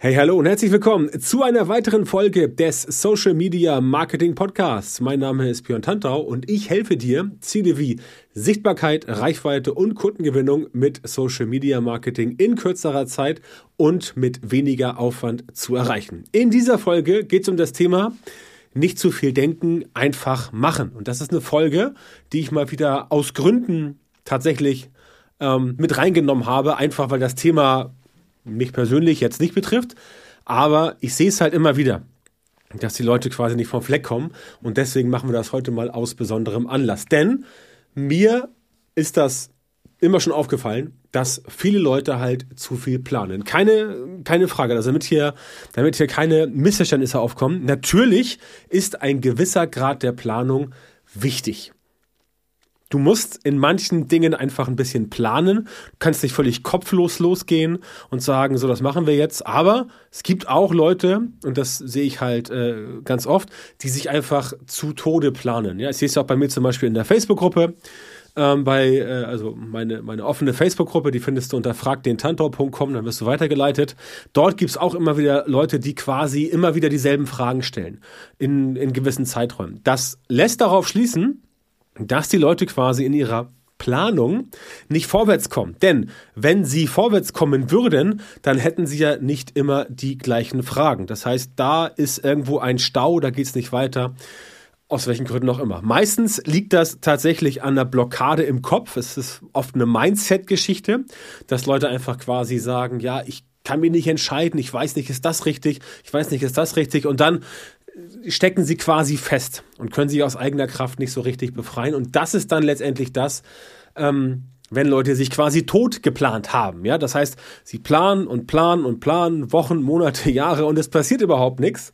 Hey, hallo und herzlich willkommen zu einer weiteren Folge des Social Media Marketing Podcasts. Mein Name ist Björn Tantau und ich helfe dir, Ziele wie Sichtbarkeit, Reichweite und Kundengewinnung mit Social Media Marketing in kürzerer Zeit und mit weniger Aufwand zu erreichen. In dieser Folge geht es um das Thema nicht zu viel denken, einfach machen. Und das ist eine Folge, die ich mal wieder aus Gründen tatsächlich ähm, mit reingenommen habe, einfach weil das Thema mich persönlich jetzt nicht betrifft, aber ich sehe es halt immer wieder, dass die Leute quasi nicht vom Fleck kommen und deswegen machen wir das heute mal aus besonderem Anlass. Denn mir ist das immer schon aufgefallen, dass viele Leute halt zu viel planen. Keine, keine Frage, also damit hier, damit hier keine Missverständnisse aufkommen. Natürlich ist ein gewisser Grad der Planung wichtig. Du musst in manchen Dingen einfach ein bisschen planen. Du kannst nicht völlig kopflos losgehen und sagen, so, das machen wir jetzt. Aber es gibt auch Leute, und das sehe ich halt äh, ganz oft, die sich einfach zu Tode planen. Ja, ich sehe es auch bei mir zum Beispiel in der Facebook-Gruppe. Ähm, bei, äh, also meine, meine offene Facebook-Gruppe, die findest du unter fragdentantor.com, dann wirst du weitergeleitet. Dort gibt es auch immer wieder Leute, die quasi immer wieder dieselben Fragen stellen in, in gewissen Zeiträumen. Das lässt darauf schließen, dass die Leute quasi in ihrer Planung nicht vorwärts kommen. Denn wenn sie vorwärts kommen würden, dann hätten sie ja nicht immer die gleichen Fragen. Das heißt, da ist irgendwo ein Stau, da geht es nicht weiter. Aus welchen Gründen auch immer. Meistens liegt das tatsächlich an der Blockade im Kopf. Es ist oft eine Mindset-Geschichte, dass Leute einfach quasi sagen, ja, ich kann mich nicht entscheiden, ich weiß nicht, ist das richtig, ich weiß nicht, ist das richtig. Und dann stecken sie quasi fest und können sich aus eigener Kraft nicht so richtig befreien. Und das ist dann letztendlich das, ähm, wenn Leute sich quasi tot geplant haben. Ja, das heißt, sie planen und planen und planen Wochen, Monate, Jahre und es passiert überhaupt nichts.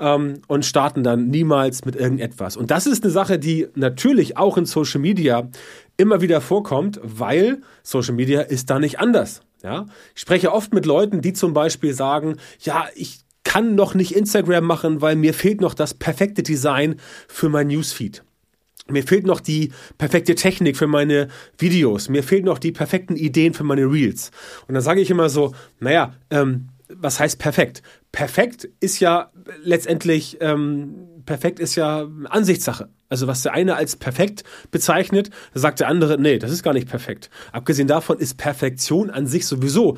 Ähm, und starten dann niemals mit irgendetwas. Und das ist eine Sache, die natürlich auch in Social Media immer wieder vorkommt, weil Social Media ist da nicht anders. Ja, ich spreche oft mit Leuten, die zum Beispiel sagen, ja, ich kann noch nicht Instagram machen, weil mir fehlt noch das perfekte Design für mein Newsfeed. Mir fehlt noch die perfekte Technik für meine Videos. Mir fehlen noch die perfekten Ideen für meine Reels. Und dann sage ich immer so, naja, ähm, was heißt perfekt? Perfekt ist ja letztendlich, ähm, perfekt ist ja Ansichtssache. Also was der eine als perfekt bezeichnet, sagt der andere, nee, das ist gar nicht perfekt. Abgesehen davon ist Perfektion an sich sowieso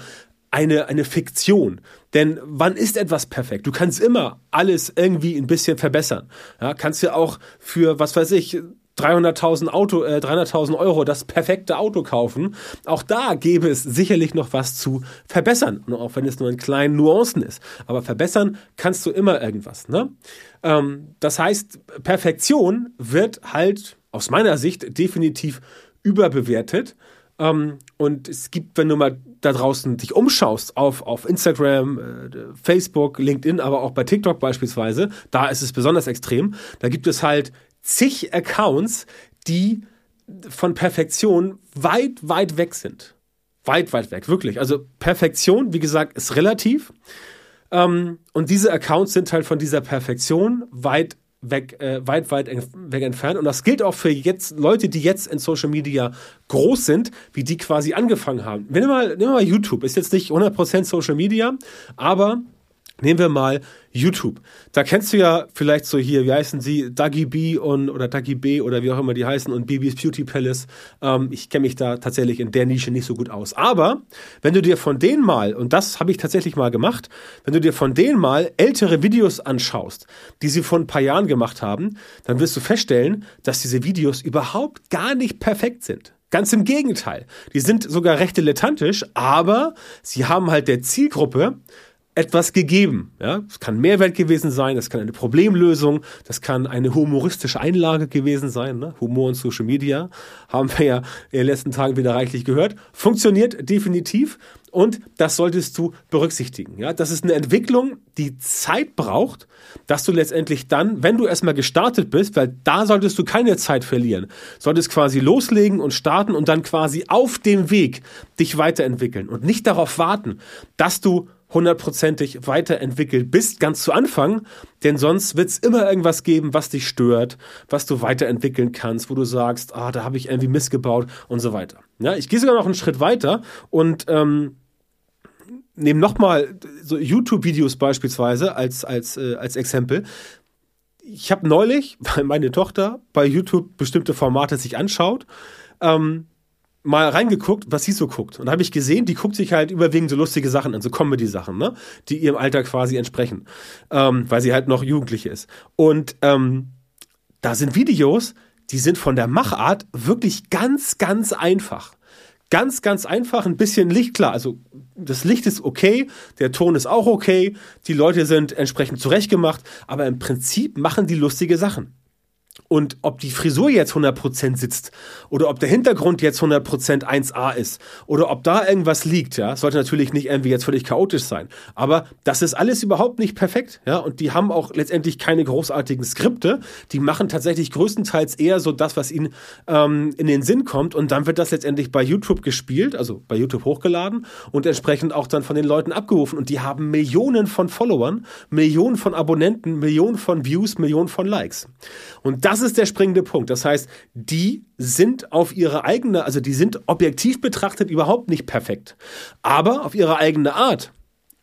eine, eine Fiktion. Denn wann ist etwas perfekt? Du kannst immer alles irgendwie ein bisschen verbessern. Ja, kannst ja auch für, was weiß ich, 300.000 Auto, äh, 300.000 Euro das perfekte Auto kaufen. Auch da gäbe es sicherlich noch was zu verbessern, auch wenn es nur in kleinen Nuancen ist. Aber verbessern kannst du immer irgendwas. Ne? Ähm, das heißt, Perfektion wird halt aus meiner Sicht definitiv überbewertet. Ähm, und es gibt, wenn du mal da draußen dich umschaust auf, auf Instagram, äh, Facebook, LinkedIn, aber auch bei TikTok beispielsweise, da ist es besonders extrem. Da gibt es halt zig Accounts, die von Perfektion weit, weit weg sind. Weit, weit weg, wirklich. Also Perfektion, wie gesagt, ist relativ. Ähm, und diese Accounts sind halt von dieser Perfektion weit weg, äh, weit, weit weg entfernt. Und das gilt auch für jetzt Leute, die jetzt in Social Media groß sind, wie die quasi angefangen haben. Wir mal, wir mal YouTube, ist jetzt nicht 100% Social Media, aber Nehmen wir mal YouTube. Da kennst du ja vielleicht so hier, wie heißen sie, Dagi B und oder Dagi B oder wie auch immer die heißen und Bibis Beauty Palace. Ähm, ich kenne mich da tatsächlich in der Nische nicht so gut aus. Aber wenn du dir von denen mal, und das habe ich tatsächlich mal gemacht, wenn du dir von denen mal ältere Videos anschaust, die sie vor ein paar Jahren gemacht haben, dann wirst du feststellen, dass diese Videos überhaupt gar nicht perfekt sind. Ganz im Gegenteil. Die sind sogar recht dilettantisch, aber sie haben halt der Zielgruppe etwas gegeben. Ja, es kann Mehrwert gewesen sein, es kann eine Problemlösung, das kann eine humoristische Einlage gewesen sein. Ne? Humor und Social Media haben wir ja in den letzten Tagen wieder reichlich gehört. Funktioniert definitiv und das solltest du berücksichtigen. Ja, das ist eine Entwicklung, die Zeit braucht, dass du letztendlich dann, wenn du erstmal gestartet bist, weil da solltest du keine Zeit verlieren, solltest quasi loslegen und starten und dann quasi auf dem Weg dich weiterentwickeln und nicht darauf warten, dass du hundertprozentig weiterentwickelt bist, ganz zu Anfang, denn sonst wird es immer irgendwas geben, was dich stört, was du weiterentwickeln kannst, wo du sagst, ah, da habe ich irgendwie missgebaut und so weiter. Ja, ich gehe sogar noch einen Schritt weiter und ähm, nehme nochmal so YouTube-Videos beispielsweise als, als, äh, als Exempel. Ich habe neulich, weil meine Tochter bei YouTube bestimmte Formate sich anschaut, ähm, mal reingeguckt, was sie so guckt. Und da habe ich gesehen, die guckt sich halt überwiegend so lustige Sachen an, so Comedy-Sachen, ne? die ihrem Alter quasi entsprechen, ähm, weil sie halt noch Jugendliche ist. Und ähm, da sind Videos, die sind von der Machart wirklich ganz, ganz einfach. Ganz, ganz einfach, ein bisschen Licht, klar. Also das Licht ist okay, der Ton ist auch okay, die Leute sind entsprechend zurechtgemacht, aber im Prinzip machen die lustige Sachen. Und ob die Frisur jetzt 100% sitzt oder ob der Hintergrund jetzt 100% 1A ist oder ob da irgendwas liegt, ja, sollte natürlich nicht irgendwie jetzt völlig chaotisch sein. Aber das ist alles überhaupt nicht perfekt, ja, und die haben auch letztendlich keine großartigen Skripte. Die machen tatsächlich größtenteils eher so das, was ihnen ähm, in den Sinn kommt und dann wird das letztendlich bei YouTube gespielt, also bei YouTube hochgeladen und entsprechend auch dann von den Leuten abgerufen und die haben Millionen von Followern, Millionen von Abonnenten, Millionen von Views, Millionen von Likes. Und das ist der springende Punkt. Das heißt, die sind auf ihre eigene, also die sind objektiv betrachtet überhaupt nicht perfekt. Aber auf ihre eigene Art,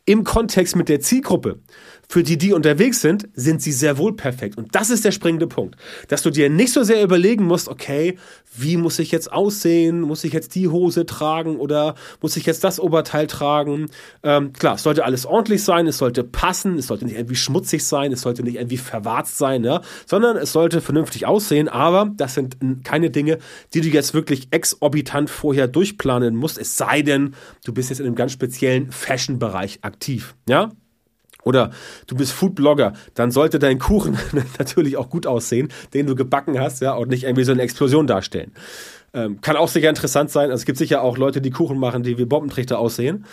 im Kontext mit der Zielgruppe, für die die unterwegs sind, sind sie sehr wohl perfekt. Und das ist der springende Punkt. Dass du dir nicht so sehr überlegen musst, okay, wie muss ich jetzt aussehen? Muss ich jetzt die Hose tragen oder muss ich jetzt das Oberteil tragen? Ähm, klar, es sollte alles ordentlich sein, es sollte passen, es sollte nicht irgendwie schmutzig sein, es sollte nicht irgendwie verwarzt sein, ja? sondern es sollte vernünftig aussehen. Aber das sind keine Dinge, die du jetzt wirklich exorbitant vorher durchplanen musst, es sei denn, du bist jetzt in einem ganz speziellen Fashion-Bereich aktiv. Ja? Oder du bist Foodblogger, dann sollte dein Kuchen natürlich auch gut aussehen, den du gebacken hast, ja, und nicht irgendwie so eine Explosion darstellen. Ähm, kann auch sicher interessant sein. Also es gibt sicher auch Leute, die Kuchen machen, die wie Bombentrichter aussehen.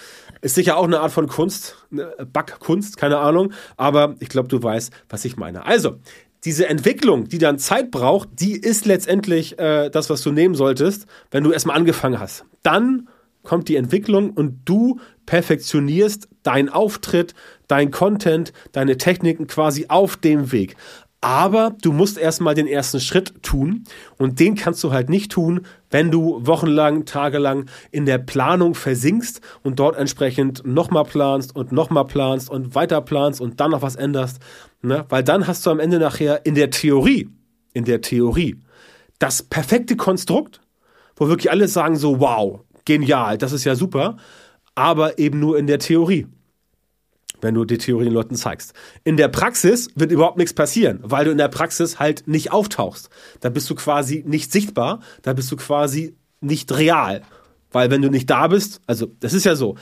Ist sicher auch eine Art von Kunst, eine Backkunst, keine Ahnung. Aber ich glaube, du weißt, was ich meine. Also, diese Entwicklung, die dann Zeit braucht, die ist letztendlich äh, das, was du nehmen solltest, wenn du erstmal angefangen hast. Dann kommt die Entwicklung und du perfektionierst deinen Auftritt, dein Content, deine Techniken quasi auf dem Weg. Aber du musst erstmal den ersten Schritt tun und den kannst du halt nicht tun, wenn du wochenlang, tagelang in der Planung versinkst und dort entsprechend nochmal planst und nochmal planst und weiter planst und dann noch was änderst. Ne? Weil dann hast du am Ende nachher in der Theorie, in der Theorie, das perfekte Konstrukt, wo wirklich alle sagen so, wow, genial, das ist ja super, aber eben nur in der Theorie wenn du die Theorie den Leuten zeigst. In der Praxis wird überhaupt nichts passieren, weil du in der Praxis halt nicht auftauchst. Da bist du quasi nicht sichtbar, da bist du quasi nicht real. Weil wenn du nicht da bist, also das ist ja so,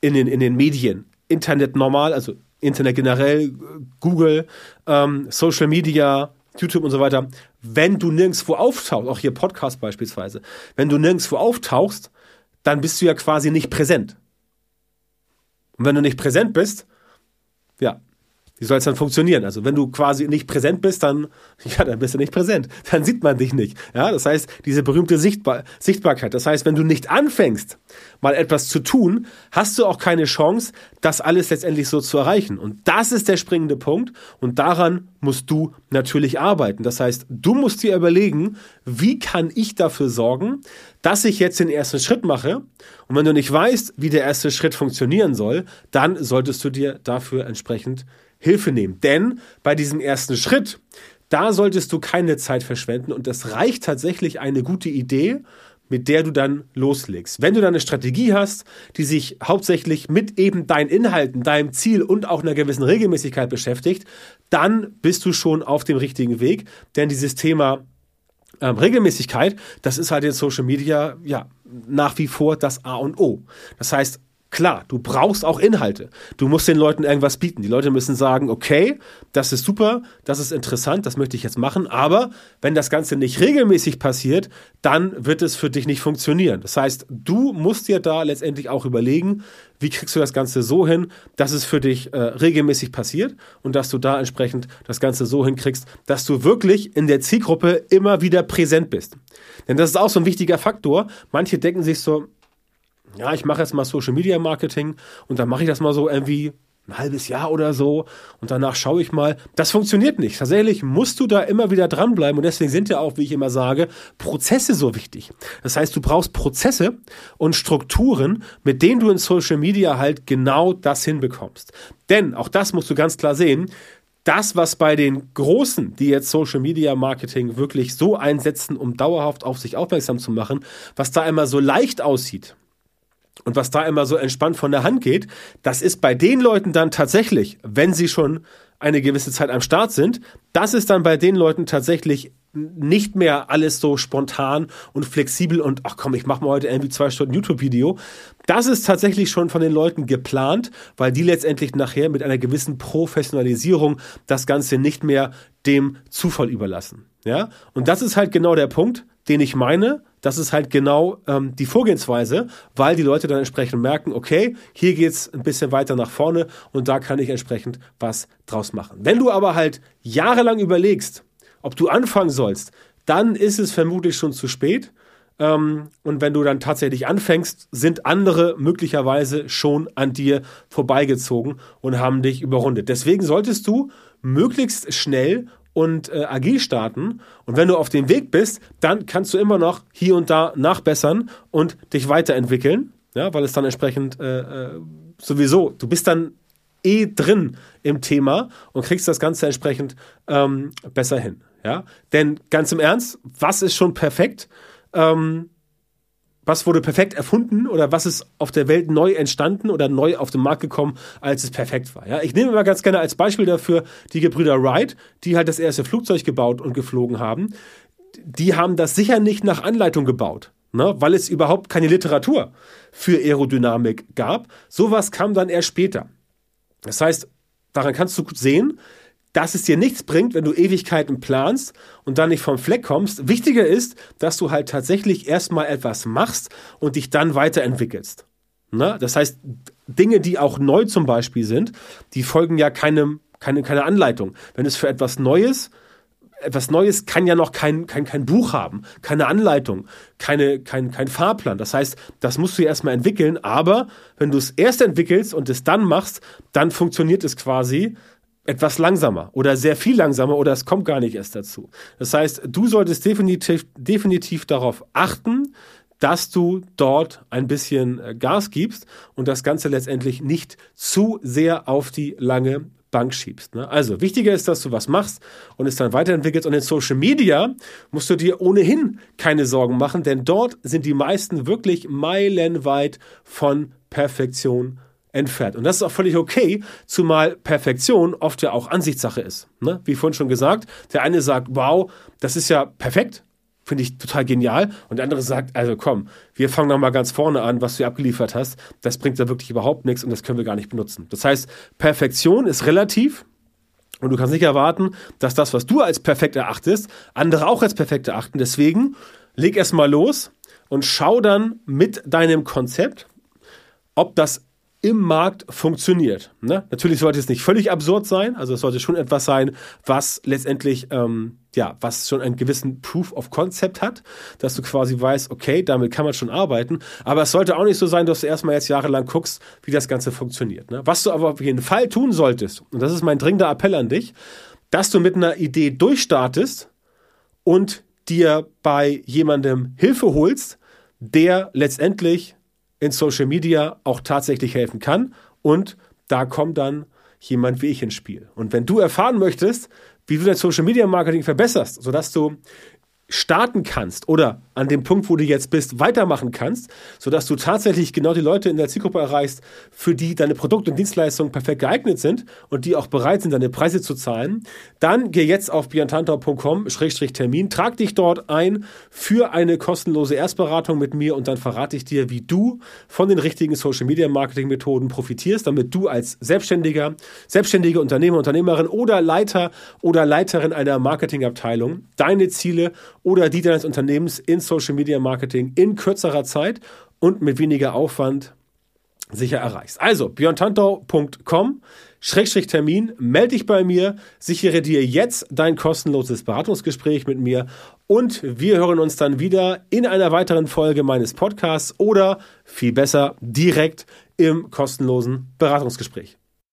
in den, in den Medien, Internet normal, also Internet generell, Google, ähm, Social Media, YouTube und so weiter, wenn du nirgendwo auftauchst, auch hier Podcast beispielsweise, wenn du nirgendwo auftauchst, dann bist du ja quasi nicht präsent. Und wenn du nicht präsent bist, ja, wie soll es dann funktionieren? Also wenn du quasi nicht präsent bist, dann, ja, dann bist du nicht präsent. Dann sieht man dich nicht. Ja, das heißt, diese berühmte Sichtbar Sichtbarkeit. Das heißt, wenn du nicht anfängst, mal etwas zu tun, hast du auch keine Chance, das alles letztendlich so zu erreichen. Und das ist der springende Punkt. Und daran musst du natürlich arbeiten. Das heißt, du musst dir überlegen, wie kann ich dafür sorgen, dass ich jetzt den ersten Schritt mache. Und wenn du nicht weißt, wie der erste Schritt funktionieren soll, dann solltest du dir dafür entsprechend Hilfe nehmen. Denn bei diesem ersten Schritt, da solltest du keine Zeit verschwenden und es reicht tatsächlich eine gute Idee, mit der du dann loslegst. Wenn du dann eine Strategie hast, die sich hauptsächlich mit eben deinen Inhalten, deinem Ziel und auch einer gewissen Regelmäßigkeit beschäftigt, dann bist du schon auf dem richtigen Weg. Denn dieses Thema ähm, Regelmäßigkeit, das ist halt in Social Media ja nach wie vor das A und O. Das heißt, Klar, du brauchst auch Inhalte. Du musst den Leuten irgendwas bieten. Die Leute müssen sagen, okay, das ist super, das ist interessant, das möchte ich jetzt machen. Aber wenn das Ganze nicht regelmäßig passiert, dann wird es für dich nicht funktionieren. Das heißt, du musst dir da letztendlich auch überlegen, wie kriegst du das Ganze so hin, dass es für dich äh, regelmäßig passiert und dass du da entsprechend das Ganze so hinkriegst, dass du wirklich in der Zielgruppe immer wieder präsent bist. Denn das ist auch so ein wichtiger Faktor. Manche denken sich so, ja, ich mache jetzt mal Social Media Marketing und dann mache ich das mal so irgendwie ein halbes Jahr oder so und danach schaue ich mal. Das funktioniert nicht. Tatsächlich musst du da immer wieder dranbleiben und deswegen sind ja auch, wie ich immer sage, Prozesse so wichtig. Das heißt, du brauchst Prozesse und Strukturen, mit denen du in Social Media halt genau das hinbekommst. Denn, auch das musst du ganz klar sehen, das, was bei den Großen, die jetzt Social Media Marketing wirklich so einsetzen, um dauerhaft auf sich aufmerksam zu machen, was da immer so leicht aussieht, und was da immer so entspannt von der Hand geht, das ist bei den Leuten dann tatsächlich, wenn sie schon eine gewisse Zeit am Start sind, das ist dann bei den Leuten tatsächlich nicht mehr alles so spontan und flexibel und ach komm, ich mache mal heute irgendwie zwei Stunden YouTube-Video. Das ist tatsächlich schon von den Leuten geplant, weil die letztendlich nachher mit einer gewissen Professionalisierung das Ganze nicht mehr dem Zufall überlassen. Ja, und das ist halt genau der Punkt den ich meine. Das ist halt genau ähm, die Vorgehensweise, weil die Leute dann entsprechend merken, okay, hier geht's ein bisschen weiter nach vorne und da kann ich entsprechend was draus machen. Wenn du aber halt jahrelang überlegst, ob du anfangen sollst, dann ist es vermutlich schon zu spät. Ähm, und wenn du dann tatsächlich anfängst, sind andere möglicherweise schon an dir vorbeigezogen und haben dich überrundet. Deswegen solltest du möglichst schnell und äh, agil starten. Und wenn du auf dem Weg bist, dann kannst du immer noch hier und da nachbessern und dich weiterentwickeln, ja, weil es dann entsprechend äh, äh, sowieso, du bist dann eh drin im Thema und kriegst das Ganze entsprechend ähm, besser hin. Ja? Denn ganz im Ernst, was ist schon perfekt? Ähm, was wurde perfekt erfunden oder was ist auf der Welt neu entstanden oder neu auf den Markt gekommen, als es perfekt war. Ja, ich nehme mal ganz gerne als Beispiel dafür die Gebrüder Wright, die halt das erste Flugzeug gebaut und geflogen haben. Die haben das sicher nicht nach Anleitung gebaut, ne, weil es überhaupt keine Literatur für Aerodynamik gab. Sowas kam dann erst später. Das heißt, daran kannst du sehen, dass es dir nichts bringt, wenn du Ewigkeiten planst und dann nicht vom Fleck kommst. Wichtiger ist, dass du halt tatsächlich erstmal etwas machst und dich dann weiterentwickelst. Na? Das heißt, Dinge, die auch neu zum Beispiel sind, die folgen ja keinem, keine, keine Anleitung. Wenn es für etwas Neues, etwas Neues kann ja noch kein, kein, kein Buch haben, keine Anleitung, keine, kein, kein Fahrplan. Das heißt, das musst du erstmal entwickeln, aber wenn du es erst entwickelst und es dann machst, dann funktioniert es quasi etwas langsamer oder sehr viel langsamer oder es kommt gar nicht erst dazu. Das heißt, du solltest definitiv, definitiv darauf achten, dass du dort ein bisschen äh, Gas gibst und das Ganze letztendlich nicht zu sehr auf die lange Bank schiebst. Ne? Also wichtiger ist, dass du was machst und es dann weiterentwickelst. Und in Social Media musst du dir ohnehin keine Sorgen machen, denn dort sind die meisten wirklich meilenweit von Perfektion entfernt. Und das ist auch völlig okay, zumal Perfektion oft ja auch Ansichtssache ist. Ne? Wie vorhin schon gesagt, der eine sagt, wow, das ist ja perfekt, finde ich total genial. Und der andere sagt, also komm, wir fangen noch mal ganz vorne an, was du abgeliefert hast. Das bringt da wirklich überhaupt nichts und das können wir gar nicht benutzen. Das heißt, Perfektion ist relativ. Und du kannst nicht erwarten, dass das, was du als perfekt erachtest, andere auch als perfekt erachten. Deswegen leg erst mal los und schau dann mit deinem Konzept, ob das im Markt funktioniert. Ne? Natürlich sollte es nicht völlig absurd sein, also es sollte schon etwas sein, was letztendlich, ähm, ja, was schon einen gewissen Proof of Concept hat, dass du quasi weißt, okay, damit kann man schon arbeiten, aber es sollte auch nicht so sein, dass du erstmal jetzt jahrelang guckst, wie das Ganze funktioniert. Ne? Was du aber auf jeden Fall tun solltest, und das ist mein dringender Appell an dich, dass du mit einer Idee durchstartest und dir bei jemandem Hilfe holst, der letztendlich in Social Media auch tatsächlich helfen kann. Und da kommt dann jemand wie ich ins Spiel. Und wenn du erfahren möchtest, wie du dein Social Media Marketing verbesserst, sodass du starten kannst oder an dem Punkt, wo du jetzt bist, weitermachen kannst, sodass du tatsächlich genau die Leute in der Zielgruppe erreichst, für die deine Produkte und Dienstleistungen perfekt geeignet sind und die auch bereit sind, deine Preise zu zahlen, dann geh jetzt auf biantantau.com-termin, trag dich dort ein für eine kostenlose Erstberatung mit mir und dann verrate ich dir, wie du von den richtigen Social Media Marketing Methoden profitierst, damit du als Selbstständiger, selbstständige Unternehmer, Unternehmerin oder Leiter oder Leiterin einer Marketingabteilung deine Ziele oder die deines Unternehmens in Social Media Marketing in kürzerer Zeit und mit weniger Aufwand sicher erreichst. Also björntantau.com Schrägstrich Termin, melde dich bei mir, sichere dir jetzt dein kostenloses Beratungsgespräch mit mir und wir hören uns dann wieder in einer weiteren Folge meines Podcasts oder viel besser direkt im kostenlosen Beratungsgespräch.